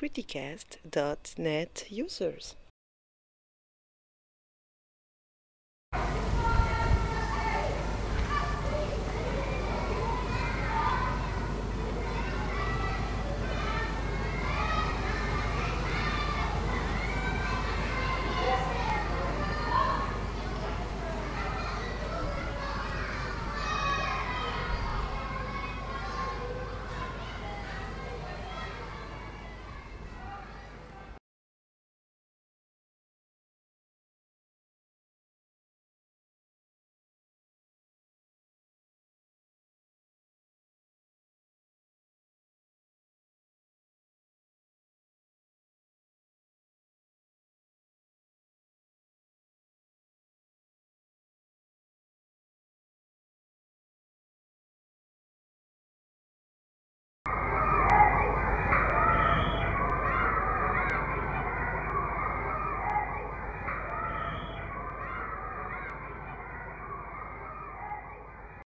Criticast.net users.